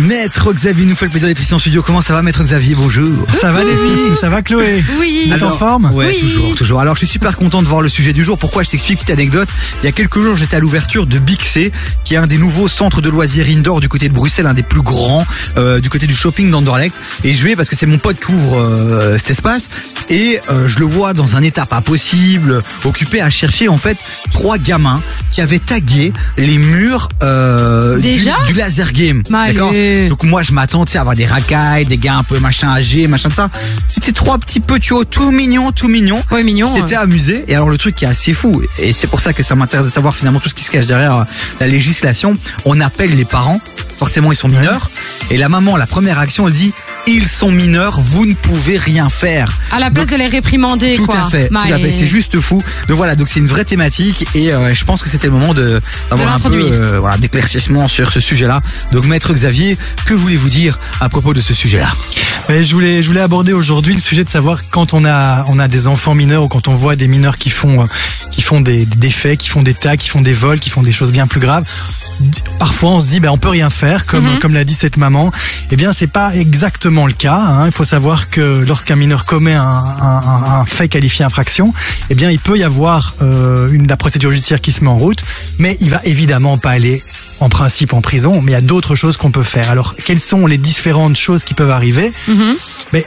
Maître Xavier nous fait le plaisir d'être ici en studio. Comment ça va, Maître Xavier? Bonjour. Ça va Lévi? Ça va Chloé? Oui. Vous êtes en forme? Ouais, Oui. toujours, toujours. Alors, je suis super content de voir le sujet du jour. Pourquoi? Je t'explique petite anecdote. Il y a quelques jours, j'étais à l'ouverture de Big C, qui est un des nouveaux centres de loisirs indoor du côté de Bruxelles, un des plus grands euh, du côté du shopping d'Anderlecht. Et je vais parce que c'est mon pote qui ouvre euh, cet espace et euh, je le vois dans un état pas possible, occupé à chercher en fait trois gamins qui avaient tagué les murs euh, du, Déjà? du laser game. Mais Donc moi, je m'attends, tu sais, à avoir des racailles, des gars un peu machin âgés, machin de ça. C'était trois petits petits tout mignons, tout mignons. Ouais, mignon. C'était amusé. Et alors le truc qui est assez fou, et c'est pour ça que ça m'intéresse de savoir finalement tout ce qui se cache derrière euh, la législation, on appelle les parents, forcément ils sont mineurs, et la maman, la première action, elle dit, ils sont mineurs, vous ne pouvez rien faire. À la place Donc, de les réprimander, Tout quoi. à fait, tout à fait, c'est juste fou. Donc voilà, donc c'est une vraie thématique et euh, je pense que c'était le moment de d'avoir un peu euh, voilà d'éclaircissement sur ce sujet-là. Donc maître Xavier, que voulez-vous dire à propos de ce sujet-là? Mais je voulais, je voulais aborder aujourd'hui le sujet de savoir quand on a, on a des enfants mineurs ou quand on voit des mineurs qui font, qui font des, des faits, qui font des tags, qui font des vols, qui font des choses bien plus graves. Parfois, on se dit, ben, on peut rien faire, comme, Mhm. comme l'a dit cette maman. Eh bien, c'est pas exactement le cas. hein. Il faut savoir que lorsqu'un mineur commet un, un, un- un fait qualifié infraction, eh bien, il peut y avoir euh, une, la procédure judiciaire qui se met en route, mais il va évidemment pas aller en principe en prison, mais il y a d'autres choses qu'on peut faire. Alors, quelles sont les différentes choses qui peuvent arriver Mhm. mais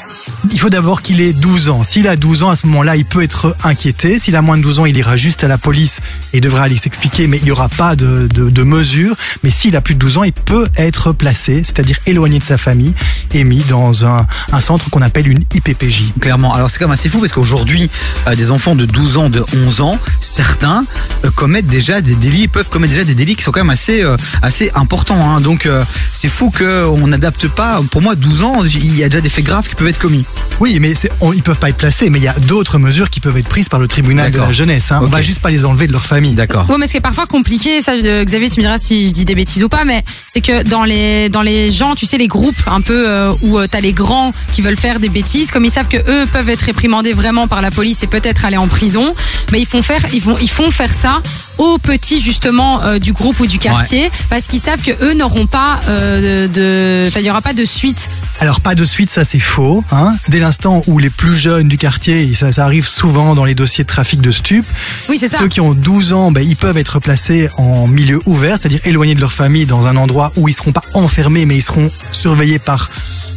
il faut d'abord qu'il ait 12 ans. S'il a 12 ans, à ce moment-là, il peut être inquiété. S'il a moins de 12 ans, il ira juste à la police et devra aller s'expliquer, mais il n'y aura pas de, de, de mesures. Mais s'il a plus de 12 ans, il peut être placé, c'est-à-dire éloigné de sa famille et mis dans un, un centre qu'on appelle une IPPJ. Clairement. Alors c'est quand même assez fou parce qu'aujourd'hui, euh, des enfants de 12 ans, de 11 ans, certains euh, commettent déjà des délits, peuvent commettre déjà des délits qui sont quand même assez euh, assez importants. Hein. Donc euh, c'est fou qu'on n'adapte pas. Pour moi, 12 ans, il y a déjà des faits graves qui peuvent être commis. Oui, mais on, ils peuvent pas être placés, mais il y a d'autres mesures qui peuvent être prises par le tribunal de la jeunesse. Hein. On va juste pas les enlever de leur famille. D'accord. Ouais, mais ce qui est parfois compliqué, ça, euh, Xavier, tu me diras si je dis des bêtises ou pas, mais c'est que dans les dans les gens, tu sais, les groupes un peu euh, où euh, t'as les grands qui veulent faire des bêtises, comme ils savent que eux peuvent être réprimandés vraiment par la police et peut-être aller en prison, mais ils font faire ils font ils font faire ça aux petits justement euh, du groupe ou du quartier parce qu'ils savent que eux n'auront pas euh, de, enfin, il y aura pas de suite. Alors pas de suite, ça c'est faux. Hein. Dès l'instant où les plus jeunes du quartier, ça, ça arrive souvent dans les dossiers de trafic de stupes, Oui, c'est ça. ceux qui ont 12 ans, ben, ils peuvent être placés en milieu ouvert, c'est-à-dire éloignés de leur famille dans un endroit où ils seront pas enfermés, mais ils seront surveillés par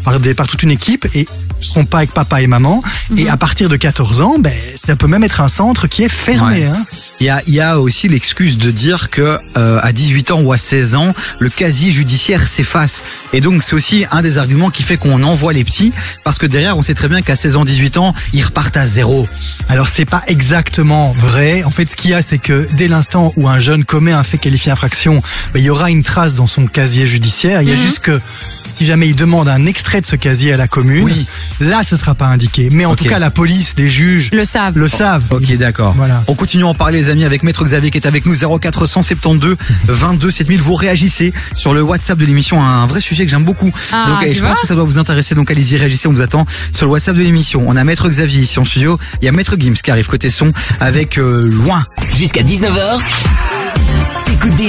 par, des, par toute une équipe et seront pas avec papa et maman. Mhm. Et à partir de 14 ans, ben, ça peut même être un centre qui est fermé. Ouais. Hein. Il y a, il y a aussi l'excuse de dire que euh, à 18 ans ou à 16 ans, le casier judiciaire s'efface. Et donc c'est aussi un des arguments qui fait qu'on envoie les petits, parce que derrière on sait très bien qu'à 16 ans, 18 ans, ils repartent à zéro. Alors c'est pas exactement vrai. En fait, ce qu'il y a, c'est que dès l'instant où un jeune commet un fait qualifié infraction, ben, il y aura une trace dans son casier judiciaire. Il y a Mhm. juste que si jamais il demande un extrait de ce casier à la commune, Oui. là ce sera pas indiqué. Mais en tout cas, la police, les juges Le savent. le savent. Ok, d'accord. Voilà. On continue à en parler, les amis, avec Maître Xavier qui est avec nous, 0472 22 7000. Vous réagissez sur le WhatsApp de l'émission, un vrai sujet que j'aime beaucoup. Ah, donc, et tu je pense que ça doit vous intéresser. Donc, allez-y, réagissez, on vous attend sur le WhatsApp de l'émission. On a Maître Xavier ici en studio. Il y a Maître Gims qui arrive côté son avec euh, Loin. Jusqu'à 19h,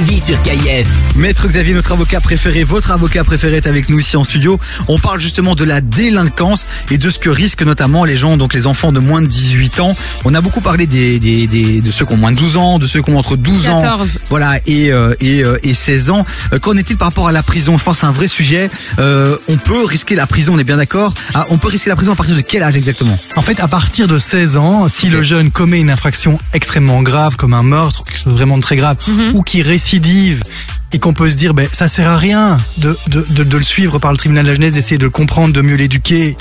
vies sur KIF. Maître Xavier, notre avocat préféré, votre avocat préféré est avec nous ici en studio. On parle justement de la délinquance et de ce que risquent notamment les gens, donc les enfants de moins de 18 ans. On a beaucoup parlé des, des, des- de ceux qui ont moins de 12 ans, de ceux qui ont entre 12 ans 14. voilà, et, euh, et, euh, et 16 ans. Euh, Qu'en est-il par rapport à la prison? Je pense que c'est un vrai sujet. Euh, on peut risquer la prison, on est bien d'accord Ah, On peut risquer la prison à partir de quel âge exactement? En fait, à partir de 16 ans, si le jeune commet une infraction extrêmement grave, comme un meurtre, quelque chose vraiment de très grave, Mhm. ou qui récidive, et qu'on peut se dire, ben, ça sert à rien de, de, de, de le suivre par le tribunal de la jeunesse, d'essayer de le comprendre, de mieux l'éduquer.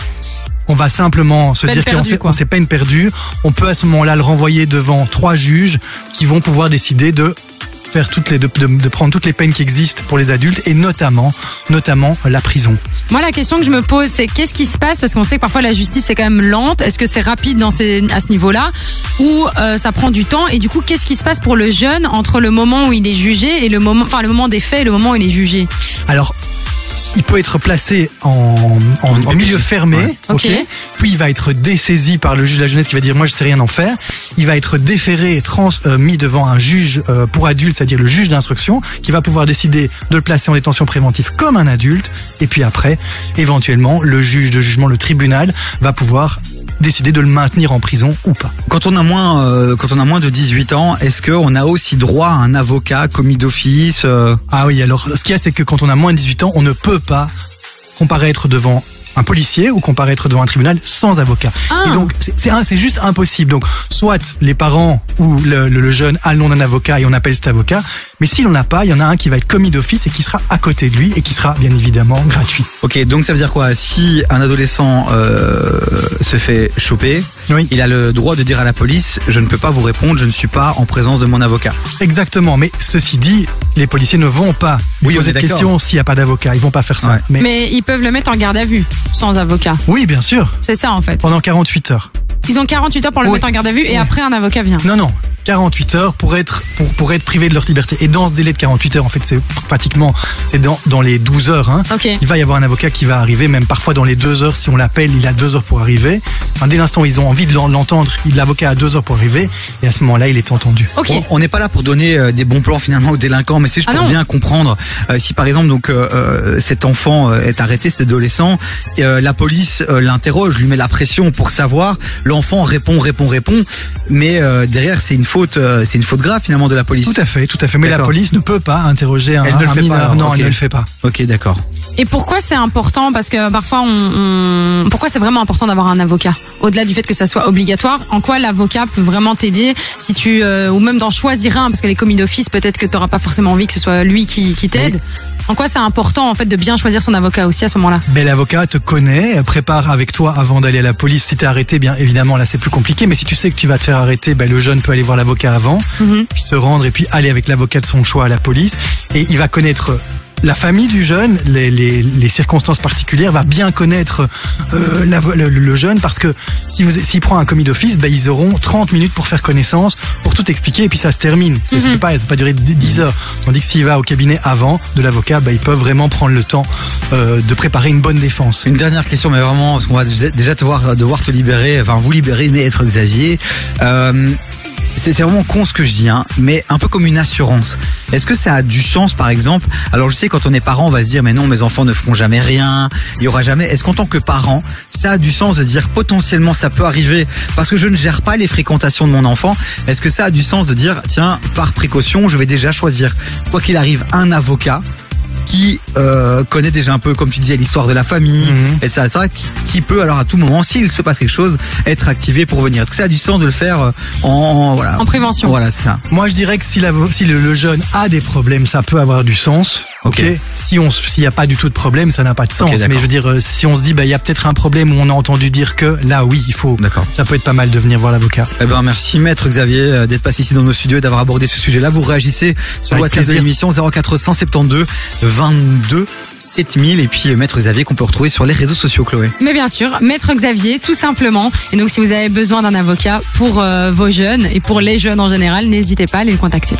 On va simplement se Peine dire qu'on s'est peine perdue. On peut à ce moment-là le renvoyer devant trois juges qui vont pouvoir décider de faire toutes les, de, de, de prendre toutes les peines qui existent pour les adultes et notamment, notamment la prison. Moi, la question que je me pose, c'est qu'est-ce qui se passe? Parce qu'on sait que parfois la justice est quand même lente. Est-ce que c'est rapide dans ces, à ce niveau-là? Ou euh, ça prend du temps? Et du coup, qu'est-ce qui se passe pour le jeune entre le moment où il est jugé et le moment, enfin le moment des faits et le moment où il est jugé? Alors, il peut être placé en, en, En en milieu fermé, Ouais. Puis il va être dessaisi par le juge de la jeunesse qui va dire moi je sais rien en faire. Il va être déféré, trans, euh, mis devant un juge euh, pour adultes, c'est-à-dire le juge d'instruction, qui va pouvoir décider de le placer en détention préventive comme un adulte. Et puis après, éventuellement, le juge de jugement, le tribunal, va pouvoir décider de le maintenir en prison ou pas. Quand on a moins, euh, quand on a moins de 18 ans, est-ce qu'on a aussi droit à un avocat, commis d'office euh, Ah oui, alors ce qu'il y a, c'est que quand on a moins de 18 ans, on ne peut pas comparaître devant un policier ou comparaître devant un tribunal sans avocat. Ah. Et donc, c'est- c'est un- c'est juste impossible. Donc, soit les parents ou le, le- le jeune a le nom d'un avocat et on appelle cet avocat, mais s'il n'en a pas, il y en a un qui va être commis d'office et qui sera à côté de lui et qui sera bien évidemment gratuit. Ok, donc ça veut dire quoi? Si un adolescent euh, se fait choper, Oui. il a le droit de dire à la police je ne peux pas vous répondre, je ne suis pas en présence de mon avocat. Exactement. Mais ceci dit, les policiers ne vont pas lui Oui, on poser de questions s'il n'y a pas d'avocat. Ils vont pas faire ça. Ouais. Mais, Mais ils peuvent le mettre en garde à vue, sans avocat. oui, bien sûr. C'est ça en fait. Pendant 48 heures. Ils ont 48 heures pour le Oui. mettre en garde à vue et après un avocat vient. Non, non. 48 heures pour être pour, pour être privé de leur liberté. Et dans ce délai de 48 heures, en fait, c'est pratiquement c'est dans dans les 12 heures. Hein. Il va y avoir un avocat qui va arriver, même parfois dans les deux heures, si on l'appelle, il a deux heures pour arriver. Enfin, dès l'instant où ils ont envie de l'en- l'entendre, il- l'avocat a deux heures pour arriver, et à ce moment-là, il est entendu. On- n'est pas là pour donner euh, des bons plans finalement aux délinquants, mais c'est juste Ah pour bien comprendre euh, si par exemple donc euh, cet enfant est arrêté, cet adolescent, et, euh, la police euh, l'interroge, lui met la pression pour savoir, l'enfant répond, répond, répond, mais euh, derrière c'est une faute, euh, c'est une faute grave finalement de la police. Tout à fait, tout à fait. Mais la police ne peut pas interroger un, Elle ne le un fait pas, mineur. alors, non, elle ne le fait pas. Ok, d'accord. Et pourquoi c'est important? Parce que parfois, on, on- pourquoi c'est vraiment important d'avoir un avocat? Au-delà du fait que ça soit obligatoire, en quoi l'avocat peut vraiment t'aider si tu euh, ou même d'en choisir un? Parce que les commis d'office, peut-être que tu n'auras pas forcément envie que ce soit lui qui, qui t'aide. En quoi c'est important en fait de bien choisir son avocat aussi à ce moment-là? Mais l'avocat te connaît, prépare avec toi avant d'aller à la police. Si t'es arrêté, bien évidemment, là c'est plus compliqué. Mais si tu sais que tu vas te faire arrêter, ben, le jeune peut aller voir l'avocat avant, Mhm. puis se rendre et puis aller avec l'avocat de son choix à la police. Et il va connaître la famille du jeune, les, les, les circonstances particulières, va bien connaître euh, la- le, le jeune parce que si vous s'il prend un commis d'office, ben, ils auront 30 minutes pour faire connaissance, pour tout expliquer et puis ça se termine. Ça, ça peut pas, peut pas durer 10 heures. Tandis que s'il va au cabinet avant de l'avocat, ben, ils peuvent vraiment prendre le temps euh, de préparer une bonne défense. Une dernière question, mais vraiment, parce qu'on va déjà déjà te voir, devoir te libérer, enfin vous libérer, maître Xavier. Euh, c'est vraiment con ce que je dis, hein, mais un peu comme une assurance. Est-ce que ça a du sens, par exemple? Alors je sais, quand on est parent, on va se dire, mais non, mes enfants ne feront jamais rien, il y aura jamais. Est-ce qu'en tant que parent, ça a du sens de dire potentiellement ça peut arriver parce que je ne gère pas les fréquentations de mon enfant? Est-ce que ça a du sens de dire, tiens, par précaution, je vais déjà choisir, quoi qu'il arrive, un avocat qui euh, connaît déjà un peu, comme tu disais, l'histoire de la famille, Mhm. etc., etc., qui, qui peut alors à tout moment, s'il se passe quelque chose, être activé pour venir. Est-ce que ça a du sens de le faire euh, en, en- voilà En prévention. Voilà, c'est ça. Moi, je dirais que si, la- si le, le jeune a des problèmes, ça peut avoir du sens. Ok. Ok. Si on, s'il n'y a pas du tout de problème, ça n'a pas de sens. Mais je veux dire, euh, si on se dit, bah, il y a peut-être un problème où on a entendu dire que, là, oui, il faut. D'accord. Ça peut être pas mal de venir voir l'avocat. Eh ben merci maître Xavier euh, d'être passé ici dans nos studios et d'avoir abordé ce sujet-là. Vous réagissez sur WhatsApp de plaisir. l'émission 0472 22 7000 et puis euh, maître Xavier qu'on peut retrouver sur les réseaux sociaux Chloé. Mais bien sûr, Maître Xavier, tout simplement. Et donc, si vous avez besoin d'un avocat pour euh, vos jeunes et pour les jeunes en général, n'hésitez pas à les contacter.